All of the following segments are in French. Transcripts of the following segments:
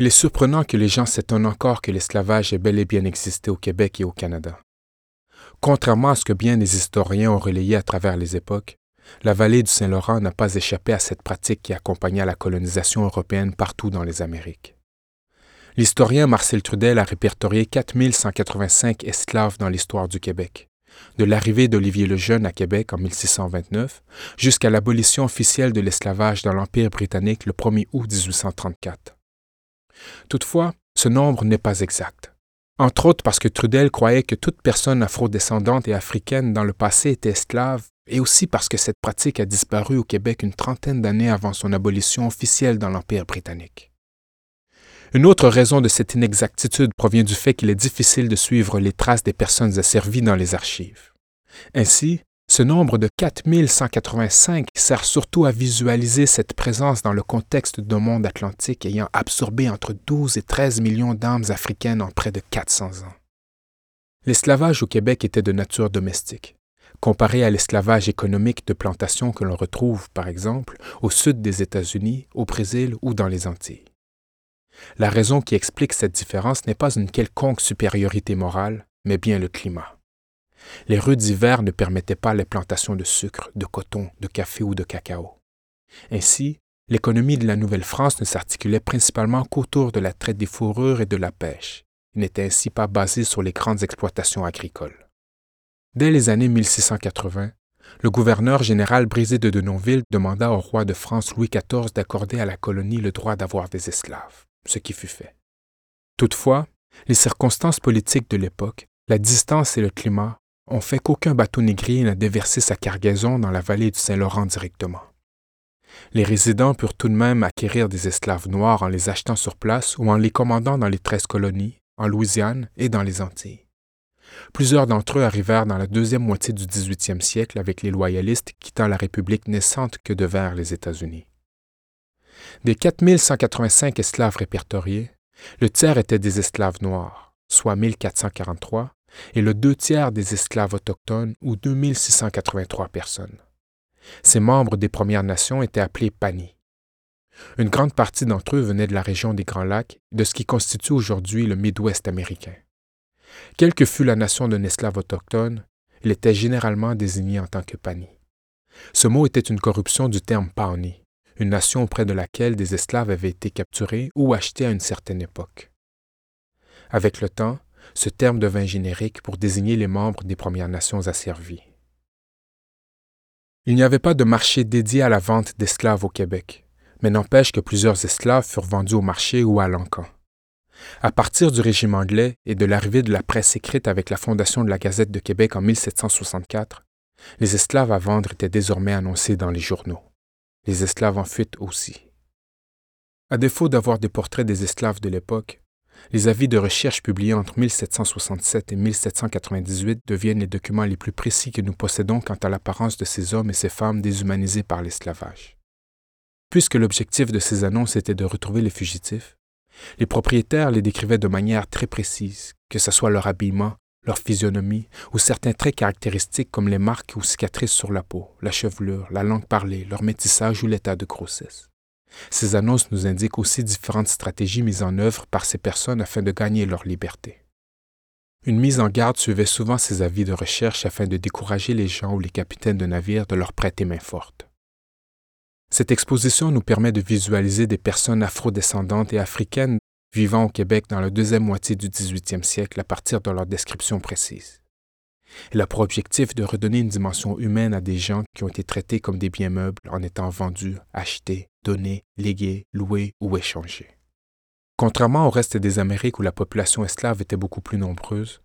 Il est surprenant que les gens s'étonnent encore que l'esclavage ait bel et bien existé au Québec et au Canada. Contrairement à ce que bien des historiens ont relayé à travers les époques, la vallée du Saint-Laurent n'a pas échappé à cette pratique qui accompagna la colonisation européenne partout dans les Amériques. L'historien Marcel Trudel a répertorié 4185 esclaves dans l'histoire du Québec, de l'arrivée d'Olivier le Jeune à Québec en 1629 jusqu'à l'abolition officielle de l'esclavage dans l'Empire britannique le 1er août 1834. Toutefois, ce nombre n'est pas exact. Entre autres parce que Trudel croyait que toute personne afrodescendante et africaine dans le passé était esclave, et aussi parce que cette pratique a disparu au Québec une trentaine d'années avant son abolition officielle dans l'Empire britannique. Une autre raison de cette inexactitude provient du fait qu'il est difficile de suivre les traces des personnes asservies dans les archives. Ainsi, ce nombre de 4185 sert surtout à visualiser cette présence dans le contexte d'un monde atlantique ayant absorbé entre 12 et 13 millions d'âmes africaines en près de 400 ans. L'esclavage au Québec était de nature domestique, comparé à l'esclavage économique de plantation que l'on retrouve, par exemple, au sud des États-Unis, au Brésil ou dans les Antilles. La raison qui explique cette différence n'est pas une quelconque supériorité morale, mais bien le climat. Les rues d'hiver ne permettaient pas les plantations de sucre, de coton, de café ou de cacao. Ainsi, l'économie de la Nouvelle-France ne s'articulait principalement qu'autour de la traite des fourrures et de la pêche. Il n'était ainsi pas basée sur les grandes exploitations agricoles. Dès les années 1680, le gouverneur général Brisé de Denonville demanda au roi de France Louis XIV d'accorder à la colonie le droit d'avoir des esclaves, ce qui fut fait. Toutefois, les circonstances politiques de l'époque, la distance et le climat ont fait qu'aucun bateau négrier n'a déversé sa cargaison dans la vallée du Saint-Laurent directement. Les résidents purent tout de même acquérir des esclaves noirs en les achetant sur place ou en les commandant dans les treize colonies, en Louisiane et dans les Antilles. Plusieurs d'entre eux arrivèrent dans la deuxième moitié du 18e siècle avec les loyalistes quittant la République naissante que devinrent les États-Unis. Des 4185 esclaves répertoriés, le tiers étaient des esclaves noirs, soit 1443, et le deux tiers des esclaves autochtones ou 2683 personnes. Ces membres des Premières Nations étaient appelés Pani. Une grande partie d'entre eux venaient de la région des Grands Lacs, de ce qui constitue aujourd'hui le Midwest américain. Quelle que fût la nation d'un esclave autochtone, il était généralement désigné en tant que Pani. Ce mot était une corruption du terme Pawnee, une nation auprès de laquelle des esclaves avaient été capturés ou achetés à une certaine époque. Avec le temps, ce terme devint générique pour désigner les membres des Premières Nations asservies. Il n'y avait pas de marché dédié à la vente d'esclaves au Québec, mais n'empêche que plusieurs esclaves furent vendus au marché ou à l'encan. À partir du régime anglais et de l'arrivée de la presse écrite avec la fondation de la Gazette de Québec en 1764, les esclaves à vendre étaient désormais annoncés dans les journaux. Les esclaves en fuite aussi. À défaut d'avoir des portraits des esclaves de l'époque, les avis de recherche publiés entre 1767 et 1798 deviennent les documents les plus précis que nous possédons quant à l'apparence de ces hommes et ces femmes déshumanisés par l'esclavage. Puisque l'objectif de ces annonces était de retrouver les fugitifs, les propriétaires les décrivaient de manière très précise, que ce soit leur habillement, leur physionomie ou certains traits caractéristiques comme les marques ou cicatrices sur la peau, la chevelure, la langue parlée, leur métissage ou l'état de grossesse. Ces annonces nous indiquent aussi différentes stratégies mises en œuvre par ces personnes afin de gagner leur liberté. Une mise en garde suivait souvent ces avis de recherche afin de décourager les gens ou les capitaines de navires de leur prêter main forte. Cette exposition nous permet de visualiser des personnes afrodescendantes et africaines vivant au Québec dans la deuxième moitié du 18e siècle à partir de leurs descriptions précises. Elle a pour objectif de redonner une dimension humaine à des gens qui ont été traités comme des biens meubles en étant vendus, achetés, donnés, légués, loués ou échangés. Contrairement au reste des Amériques où la population esclave était beaucoup plus nombreuse,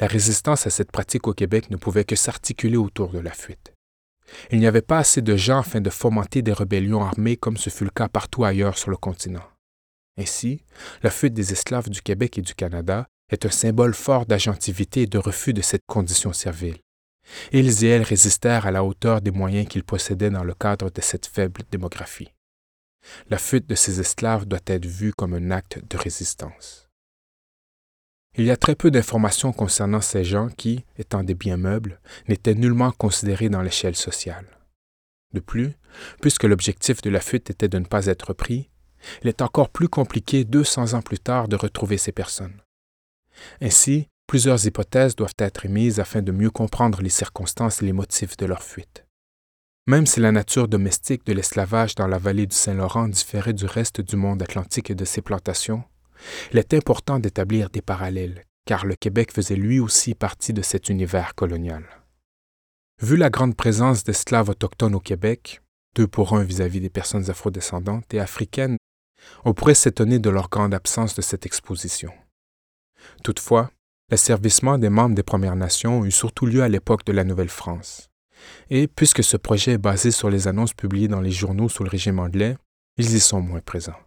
la résistance à cette pratique au Québec ne pouvait que s'articuler autour de la fuite. Il n'y avait pas assez de gens afin de fomenter des rébellions armées comme ce fut le cas partout ailleurs sur le continent. Ainsi, la fuite des esclaves du Québec et du Canada est un symbole fort d'agentivité et de refus de cette condition servile. Ils et elles résistèrent à la hauteur des moyens qu'ils possédaient dans le cadre de cette faible démographie. La fuite de ces esclaves doit être vue comme un acte de résistance. Il y a très peu d'informations concernant ces gens qui, étant des biens meubles, n'étaient nullement considérés dans l'échelle sociale. De plus, puisque l'objectif de la fuite était de ne pas être pris, il est encore plus compliqué 200 ans plus tard de retrouver ces personnes. Ainsi, plusieurs hypothèses doivent être émises afin de mieux comprendre les circonstances et les motifs de leur fuite. Même si la nature domestique de l'esclavage dans la vallée du Saint-Laurent différait du reste du monde atlantique et de ses plantations, il est important d'établir des parallèles, car le Québec faisait lui aussi partie de cet univers colonial. Vu la grande présence d'esclaves autochtones au Québec, deux pour un vis-à-vis des personnes afrodescendantes et africaines, on pourrait s'étonner de leur grande absence de cette exposition. Toutefois, l'asservissement des membres des Premières Nations eut surtout lieu à l'époque de la Nouvelle-France. Et puisque ce projet est basé sur les annonces publiées dans les journaux sous le régime anglais, ils y sont moins présents.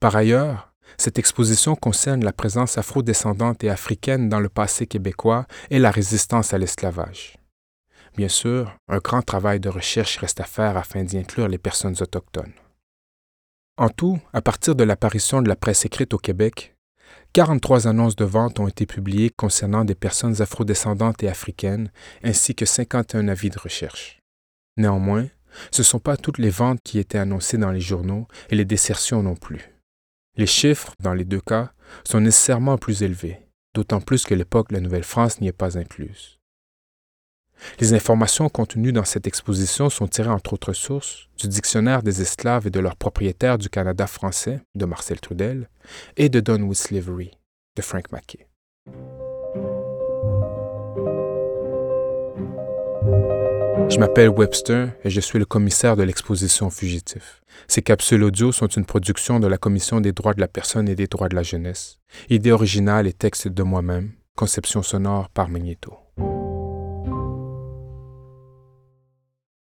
Par ailleurs, cette exposition concerne la présence afrodescendante et africaine dans le passé québécois et la résistance à l'esclavage. Bien sûr, un grand travail de recherche reste à faire afin d'y inclure les personnes autochtones. En tout, à partir de l'apparition de la presse écrite au Québec, 43 annonces de vente ont été publiées concernant des personnes afrodescendantes et africaines, ainsi que 51 avis de recherche. Néanmoins, ce ne sont pas toutes les ventes qui étaient annoncées dans les journaux et les désertions non plus. Les chiffres, dans les deux cas, sont nécessairement plus élevés, d'autant plus que l'époque la Nouvelle-France n'y est pas incluse. Les informations contenues dans cette exposition sont tirées entre autres sources du Dictionnaire des esclaves et de leurs propriétaires du Canada français de Marcel Trudel et de Done with Slavery de Frank Mackay. Je m'appelle Webster et je suis le commissaire de l'exposition Fugitif. Ces capsules audio sont une production de la Commission des droits de la personne et des droits de la jeunesse. Idée originale et texte de moi-même. Conception sonore par Magneto.